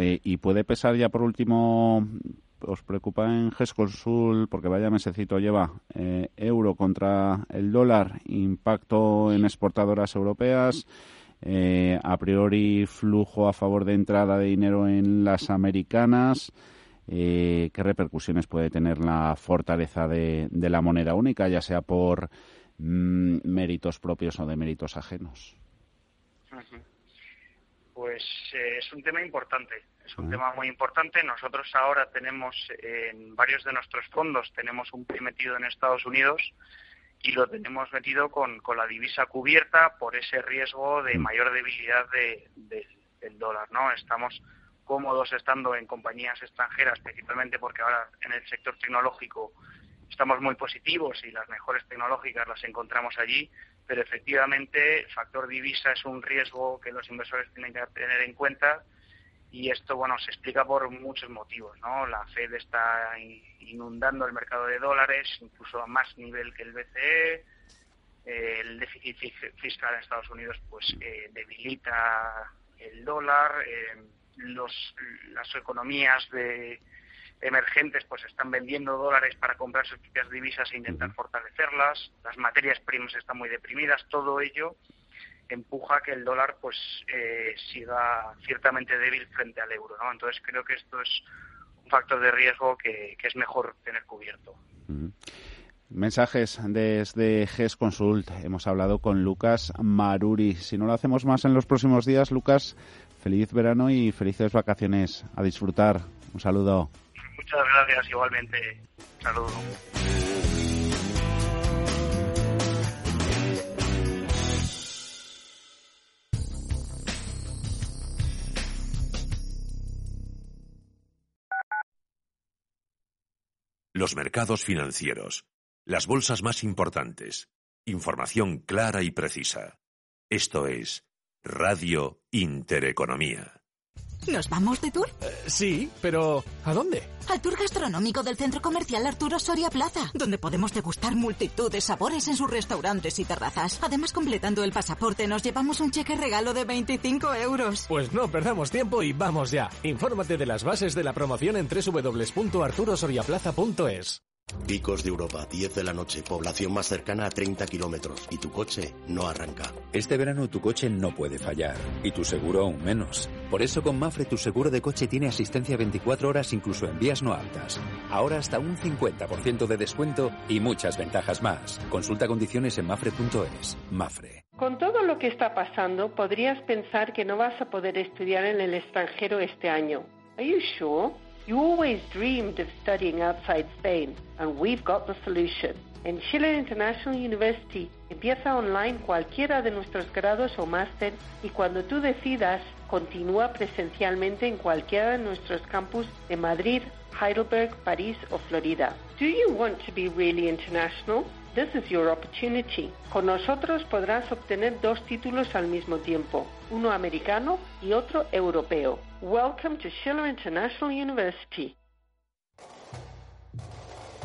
y puede pesar ya por último os preocupa en GESConsul, porque vaya mesecito lleva, eh, euro contra el dólar, impacto en exportadoras europeas, eh, a priori flujo a favor de entrada de dinero en las americanas. Eh, ¿Qué repercusiones puede tener la fortaleza de, la moneda única, ya sea por mm, méritos propios o de méritos ajenos? Pues es un tema importante es un tema muy importante. Nosotros ahora tenemos en varios de nuestros fondos tenemos un PRI metido en Estados Unidos y lo tenemos metido con, con la divisa cubierta por ese riesgo de mayor debilidad de, del dólar, ¿no? Estamos cómodos estando en compañías extranjeras, principalmente porque ahora en el sector tecnológico estamos muy positivos y las mejores tecnológicas las encontramos allí, pero efectivamente factor divisa es un riesgo que los inversores tienen que tener en cuenta y esto bueno se explica por muchos motivos no la Fed está inundando el mercado de dólares incluso a más nivel que el BCE el déficit fiscal en Estados Unidos pues eh, debilita el dólar eh, los las economías de emergentes pues están vendiendo dólares para comprar sus propias divisas e intentar fortalecerlas las materias primas están muy deprimidas todo ello empuja que el dólar pues eh, siga ciertamente débil frente al euro, ¿no? Entonces creo que esto es un factor de riesgo que, es mejor tener cubierto. Mensajes desde GES Consult. Hemos hablado con Lucas Maruri. Si no lo hacemos más en los próximos días, Lucas, feliz verano y felices vacaciones. A disfrutar. Un saludo. Muchas gracias, igualmente. Un saludo. Los mercados financieros. Las bolsas más importantes. Información clara y precisa. Esto es Radio Intereconomía. ¿Nos vamos de tour? sí, pero ¿a dónde? Al tour gastronómico del Centro Comercial Arturo Soria Plaza, donde podemos degustar multitud de sabores en sus restaurantes y terrazas. Además, completando el pasaporte, nos llevamos un cheque regalo de 25 euros. Pues no perdamos tiempo y vamos ya. Infórmate de las bases de la promoción en www.arturosoriaplaza.es. Picos de Europa, 10 de la noche, población más cercana a 30 kilómetros y tu coche no arranca. Este verano tu coche no puede fallar y tu seguro aún menos. Por eso con Mafre tu seguro de coche tiene asistencia 24 horas incluso en vías no altas. Ahora hasta un 50% de descuento y muchas ventajas más. Consulta condiciones en mafre.es. Mafre. Con todo lo que está pasando, podrías pensar que no vas a poder estudiar en el extranjero este año. Are you sure? You always dreamed of studying outside Spain, and we've got the solution. En Schiller International University empieza online cualquiera de nuestros grados o máster y cuando tú decidas, continúa presencialmente en cualquiera de nuestros campus de Madrid, Heidelberg, París o Florida. Do you want to be really international? This is your opportunity. Con nosotros podrás obtener dos títulos al mismo tiempo, uno americano y otro europeo. Welcome to Schiller International University.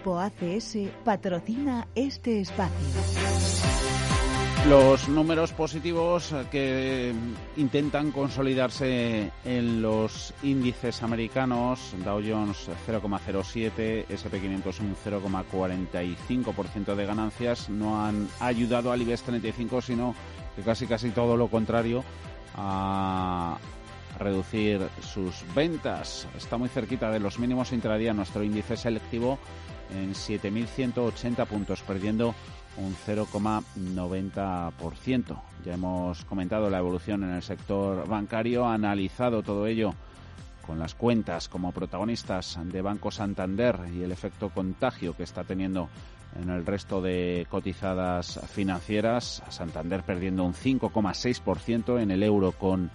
Grupo ACS patrocina este espacio. Los números positivos que intentan consolidarse en los índices americanos, Dow Jones 0,07, SP500 un 0,45% de ganancias, no han ayudado al IBEX 35, sino que casi casi todo lo contrario a reducir sus ventas. Está muy cerquita de los mínimos intradía nuestro índice selectivo en 7.180 puntos, perdiendo un 0,90%. Ya hemos comentado la evolución en el sector bancario, analizado todo ello con las cuentas como protagonistas de Banco Santander y el efecto contagio que está teniendo en el resto de cotizadas financieras. Santander perdiendo un 5,6% en el euro con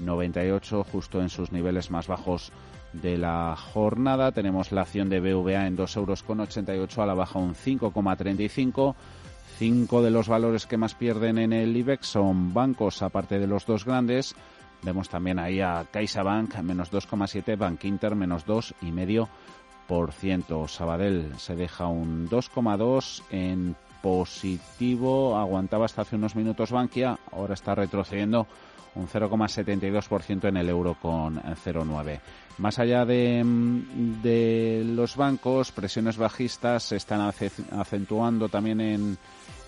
98 justo en sus niveles más bajos de la jornada. Tenemos la acción de BVA en 2,88 euros con 88 a la baja un 5,35. Cinco de los valores que más pierden en el IBEX son bancos, aparte de los dos grandes. Vemos también ahí a CaixaBank menos 2,7, Bank Inter menos 2,5%. Sabadell se deja un 2,2 en positivo. Aguantaba hasta hace unos minutos Bankia, ahora está retrocediendo un 0,72% en el euro con 0,9. Más allá de, de, los bancos, presiones bajistas se están acentuando también en,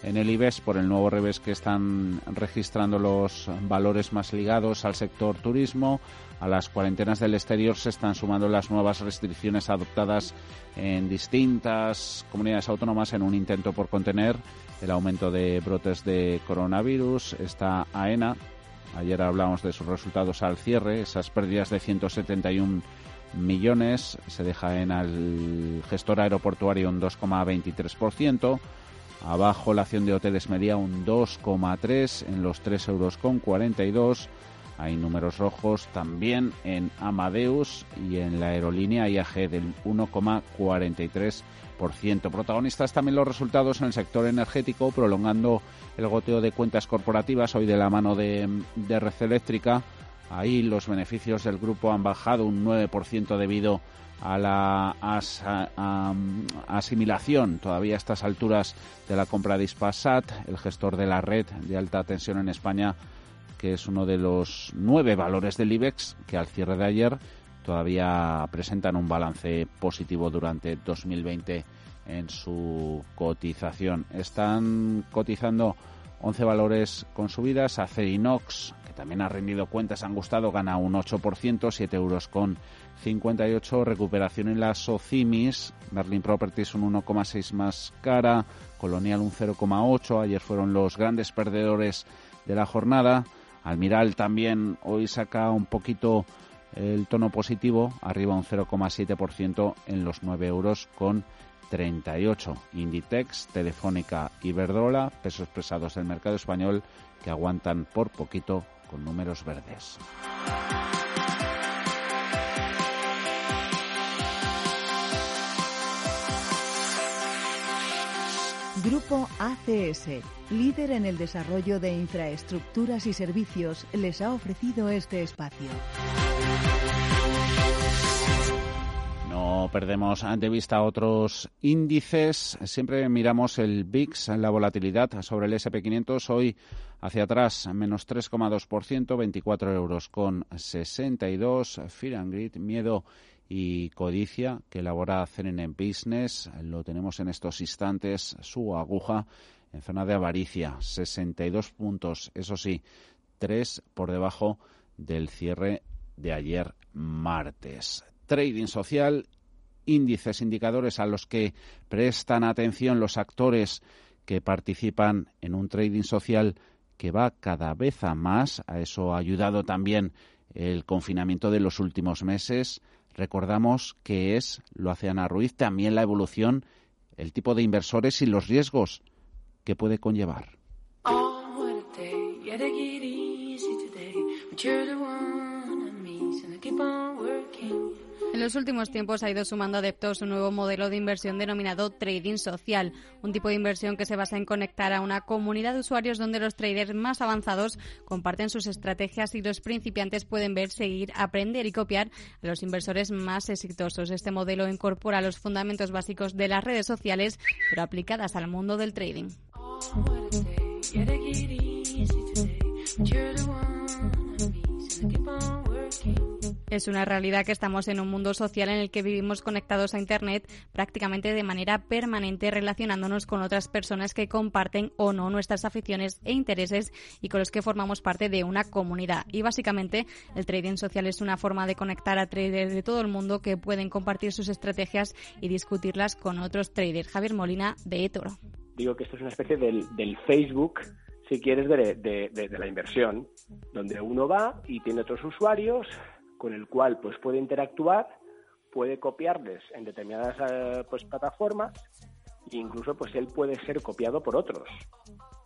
en el IBEX por el nuevo revés que están registrando los valores más ligados al sector turismo. A las cuarentenas del exterior se están sumando las nuevas restricciones adoptadas en distintas comunidades autónomas en un intento por contener el aumento de brotes de coronavirus. Está AENA, Ayer hablamos de sus resultados al cierre, esas pérdidas de 171 millones, se deja en el gestor aeroportuario un 2,23%, abajo la acción de hoteles media un 2,3 en los 3 euros con 42. Hay números rojos también en Amadeus y en la aerolínea IAG del 1,43%. Protagonistas también los resultados en el sector energético, prolongando el goteo de cuentas corporativas, hoy de la mano de, Red Eléctrica. Ahí los beneficios del grupo han bajado un 9% debido a la asimilación todavía a estas alturas de la compra de Ispasat, el gestor de la red de alta tensión en España, que es uno de los nueve valores del IBEX que al cierre de ayer todavía presentan un balance positivo durante 2020 en su cotización. Están cotizando 11 valores con subidas. Acerinox, que también ha rendido cuentas, han gustado, gana un 8%, 7 euros con 58. Recuperación en las Socimis. Berlin Properties un 1,6 más cara. Colonial un 0,8. Ayer fueron los grandes perdedores de la jornada. Almiral también hoy saca un poquito el tono positivo, arriba un 0,7% en los 9 euros con 38. Inditex, Telefónica y Verdrola, pesos pesados del mercado español que aguantan por poquito con números verdes. Grupo ACS, líder en el desarrollo de infraestructuras y servicios, les ha ofrecido este espacio. Perdemos de vista otros índices. Siempre miramos el VIX, la volatilidad sobre el SP500. Hoy hacia atrás, menos 3,2%, 24 euros con 62. Fear and Greed, miedo y codicia que elabora CNN Business. Lo tenemos en estos instantes, su aguja en zona de avaricia, 62 puntos, eso sí, 3 por debajo del cierre de ayer martes. Trading social, índices, indicadores a los que prestan atención los actores que participan en un trading social que va cada vez a más. A eso ha ayudado también el confinamiento de los últimos meses recordamos que es, lo hace Ana Ruiz, también la evolución, el tipo de inversores y los riesgos que puede conllevar. En los últimos tiempos ha ido sumando adeptos un nuevo modelo de inversión denominado trading social, un tipo de inversión que se basa en conectar a una comunidad de usuarios donde los traders más avanzados comparten sus estrategias y los principiantes pueden ver, seguir, aprender y copiar a los inversores más exitosos. Este modelo incorpora los fundamentos básicos de las redes sociales, pero aplicadas al mundo del trading. Es una realidad que estamos en un mundo social en el que vivimos conectados a Internet prácticamente de manera permanente, relacionándonos con otras personas que comparten o no nuestras aficiones e intereses y con los que formamos parte de una comunidad. Y básicamente el trading social es una forma de conectar a traders de todo el mundo que pueden compartir sus estrategias y discutirlas con otros traders. Javier Molina, de eToro. Digo que esto es una especie del, Facebook si quieres, de, la inversión, donde uno va y tiene otros usuarios, con el cual pues puede interactuar, puede copiarles en determinadas eh, pues, plataformas e incluso pues él puede ser copiado por otros.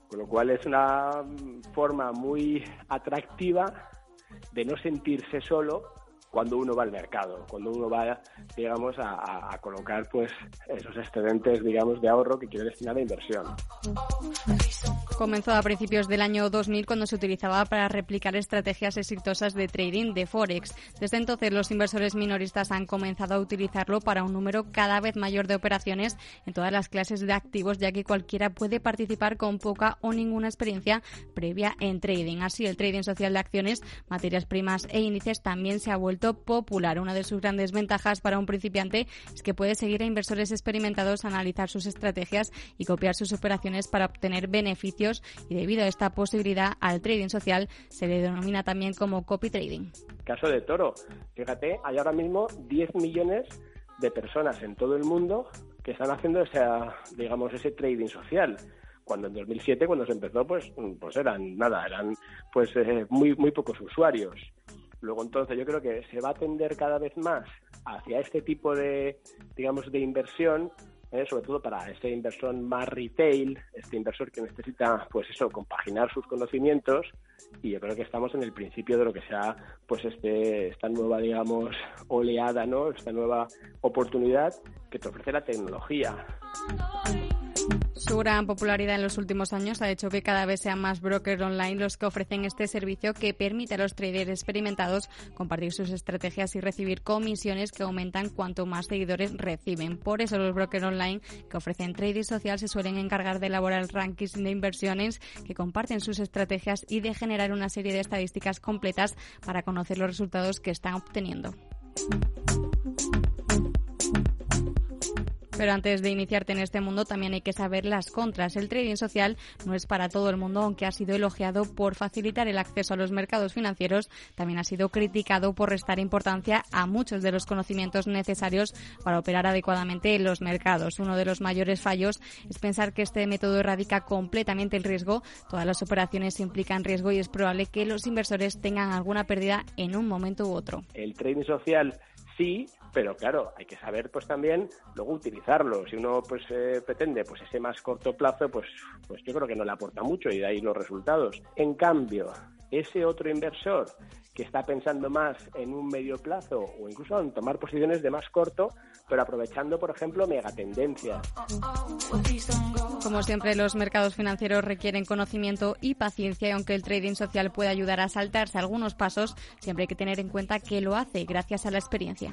Con lo cual es una forma muy atractiva de no sentirse solo cuando uno va al mercado, cuando uno va, digamos, a, colocar pues esos excedentes, digamos, de ahorro que quiere destinar a inversión. Comenzó a principios del año 2000 cuando se utilizaba para replicar estrategias exitosas de trading de Forex. Desde entonces los inversores minoristas han comenzado a utilizarlo para un número cada vez mayor de operaciones en todas las clases de activos, ya que cualquiera puede participar con poca o ninguna experiencia previa en trading. Así, el trading social de acciones, materias primas e índices también se ha vuelto popular. Una de sus grandes ventajas para un principiante es que puede seguir a inversores experimentados, analizar sus estrategias y copiar sus operaciones para obtener beneficios y debido a esta posibilidad al trading social se le denomina también como copy trading. Caso de Toro, fíjate, hay ahora mismo 10 millones de personas en todo el mundo que están haciendo digamos, ese trading social cuando en 2007 cuando se empezó pues pues eran nada eran pues eh, muy muy pocos usuarios Luego entonces yo creo que se va a tender cada vez más hacia este tipo de, digamos, de inversión, ¿eh? sobre todo para este inversor más retail, este inversor que necesita, pues eso, compaginar sus conocimientos y yo creo que estamos en el principio de lo que sea, pues este, esta nueva, digamos, oleada, ¿no? Esta nueva oportunidad que te ofrece la tecnología. Su gran popularidad en los últimos años ha hecho que cada vez sean más brokers online los que ofrecen este servicio que permite a los traders experimentados compartir sus estrategias y recibir comisiones que aumentan cuanto más seguidores reciben. Por eso los brokers online que ofrecen trading social se suelen encargar de elaborar rankings de inversiones que comparten sus estrategias y de generar una serie de estadísticas completas para conocer los resultados que están obteniendo. Pero antes de iniciarte en este mundo también hay que saber las contras. El trading social no es para todo el mundo, aunque ha sido elogiado por facilitar el acceso a los mercados financieros, también ha sido criticado por restar importancia a muchos de los conocimientos necesarios para operar adecuadamente en los mercados. Uno de los mayores fallos es pensar que este método erradica completamente el riesgo. Todas las operaciones implican riesgo y es probable que los inversores tengan alguna pérdida en un momento u otro. El trading social sí, pero claro, hay que saber pues también luego utilizarlo. Si uno pues eh, pretende pues ese más corto plazo, pues pues yo creo que no le aporta mucho y de ahí los resultados. En cambio, ese otro inversor que está pensando más en un medio plazo o incluso en tomar posiciones de más corto, pero aprovechando, por ejemplo, megatendencias. Como siempre, los mercados financieros requieren conocimiento y paciencia y aunque el trading social puede ayudar a saltarse algunos pasos, siempre hay que tener en cuenta que lo hace gracias a la experiencia.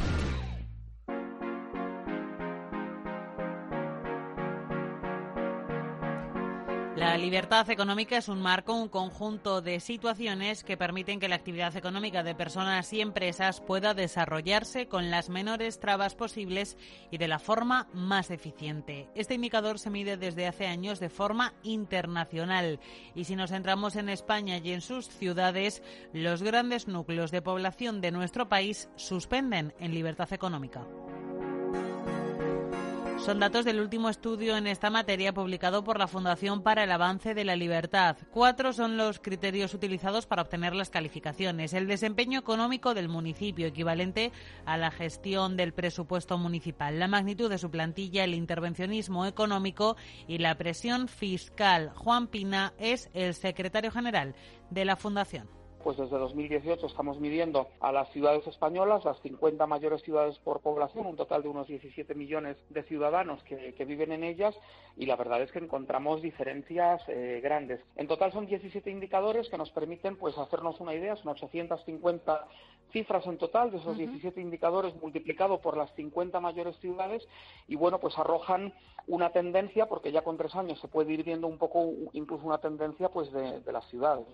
Libertad económica es un marco, un conjunto de situaciones que permiten que la actividad económica de personas y empresas pueda desarrollarse con las menores trabas posibles y de la forma más eficiente. Este indicador se mide desde hace años de forma internacional y si nos centramos en España y en sus ciudades, los grandes núcleos de población de nuestro país suspenden en libertad económica. Son datos del último estudio en esta materia publicado por la Fundación para el Avance de la Libertad. Cuatro son los criterios utilizados para obtener las calificaciones. El desempeño económico del municipio, equivalente a la gestión del presupuesto municipal, la magnitud de su plantilla, el intervencionismo económico y la presión fiscal. Juan Pina es el secretario general de la Fundación pues desde 2018 estamos midiendo a las ciudades españolas, las 50 mayores ciudades por población, un total de unos 17 millones de ciudadanos que, viven en ellas y la verdad es que encontramos diferencias eh, grandes. En total son 17 indicadores que nos permiten pues hacernos una idea, son 850 cifras en total de esos 17 indicadores multiplicado por las 50 mayores ciudades y bueno pues arrojan una tendencia porque ya con tres años se puede ir viendo un poco incluso una tendencia pues de, las ciudades.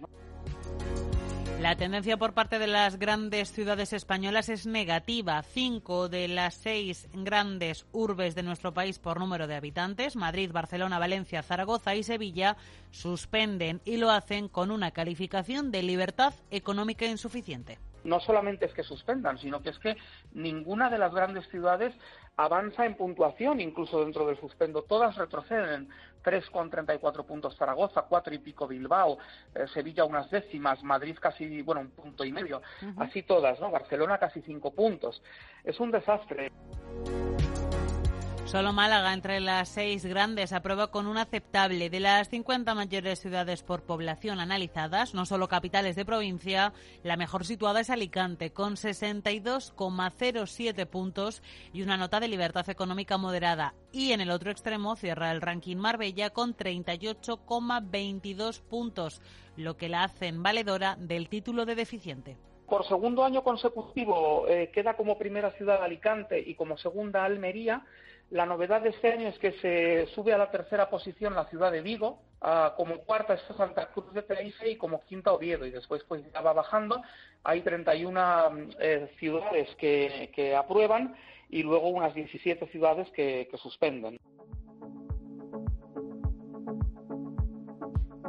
La tendencia por parte de las grandes ciudades españolas es negativa. Cinco de las seis grandes urbes de nuestro país por número de habitantes, Madrid, Barcelona, Valencia, Zaragoza y Sevilla, suspenden y lo hacen con una calificación de libertad económica insuficiente no solamente es que suspendan, sino que es que ninguna de las grandes ciudades avanza en puntuación, incluso dentro del suspendo. Todas retroceden. 3,34 puntos Zaragoza, cuatro y pico Bilbao, eh, Sevilla unas décimas, Madrid casi, bueno, un punto y medio. Así todas, ¿no? Barcelona casi cinco puntos. Es un desastre. Solo Málaga, entre las seis grandes, aprueba con un aceptable. De las 50 mayores ciudades por población analizadas, no solo capitales de provincia, la mejor situada es Alicante, con 62,07 puntos y una nota de libertad económica moderada. Y en el otro extremo cierra el ranking Marbella con 38,22 puntos, lo que la hacen valedora del título de deficiente. Por segundo año consecutivo eh, queda como primera ciudad Alicante y como segunda Almería la novedad de este año es que se sube a la tercera posición la ciudad de Vigo, como cuarta está Santa Cruz de Tenerife y como quinta Oviedo, y después pues ya va bajando. Hay 31 eh, ciudades que, aprueban y luego unas 17 ciudades que suspenden.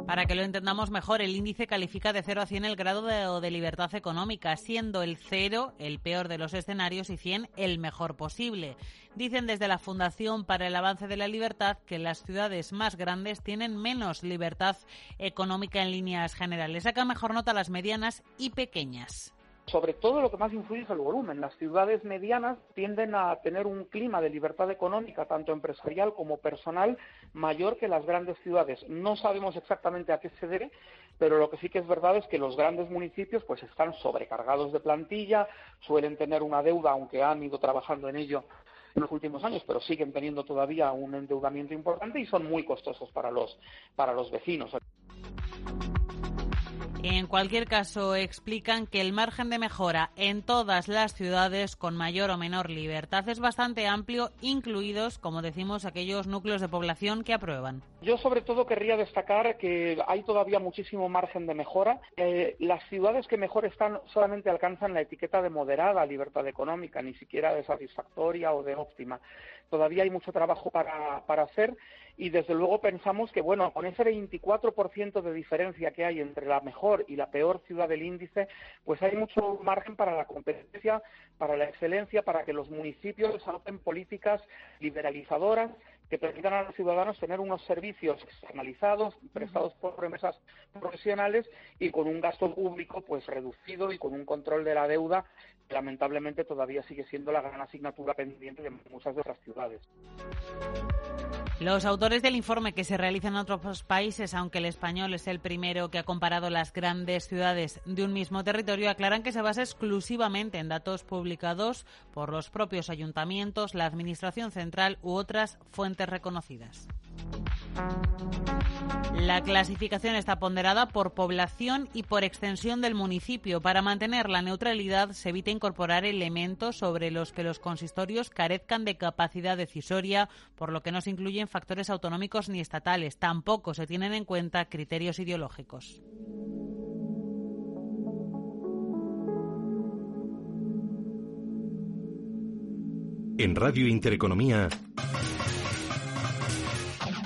Para que lo entendamos mejor, el índice califica de 0 a 100 el grado de, libertad económica, siendo el 0 el peor de los escenarios y 100 el mejor posible. Dicen desde la Fundación para el Avance de la Libertad que las ciudades más grandes tienen menos libertad económica en líneas generales. Saca mejor nota las medianas y pequeñas Sobre todo lo que más influye es el volumen. Las ciudades medianas tienden a tener un clima de libertad económica, tanto empresarial como personal, mayor que las grandes ciudades. No sabemos exactamente a qué se debe, pero lo que sí que es verdad es que los grandes municipios pues están sobrecargados de plantilla, suelen tener una deuda, aunque han ido trabajando en ello en los últimos años, pero siguen teniendo todavía un endeudamiento importante y son muy costosos para los, para los vecinos. En cualquier caso, explican que el margen de mejora en todas las ciudades con mayor o menor libertad es bastante amplio, incluidos, como decimos, aquellos núcleos de población que aprueban. Yo sobre todo querría destacar que hay todavía muchísimo margen de mejora. Eh, las ciudades que mejor están solamente alcanzan la etiqueta de moderada libertad económica, ni siquiera de satisfactoria o de óptima. Todavía hay mucho trabajo para, para hacer y desde luego pensamos que, bueno, con ese 24% de diferencia que hay entre la mejor y la peor ciudad del índice, pues hay mucho margen para la competencia, para la excelencia, para que los municipios adopten políticas liberalizadoras que permitan a los ciudadanos tener unos servicios externalizados, prestados por empresas profesionales y con un gasto público pues reducido y con un control de la deuda que lamentablemente todavía sigue siendo la gran asignatura pendiente de muchas de otras ciudades. Los autores del informe que se realiza en otros países, aunque el español es el primero que ha comparado las grandes ciudades de un mismo territorio, aclaran que se basa exclusivamente en datos publicados por los propios ayuntamientos, la Administración Central u otras reconocidas. La clasificación está ponderada por población y por extensión del municipio. Para mantener la neutralidad se evita incorporar elementos sobre los que los consistorios carezcan de capacidad decisoria, por lo que no se incluyen factores autonómicos ni estatales. Tampoco se tienen en cuenta criterios ideológicos. En Radio Intereconomía,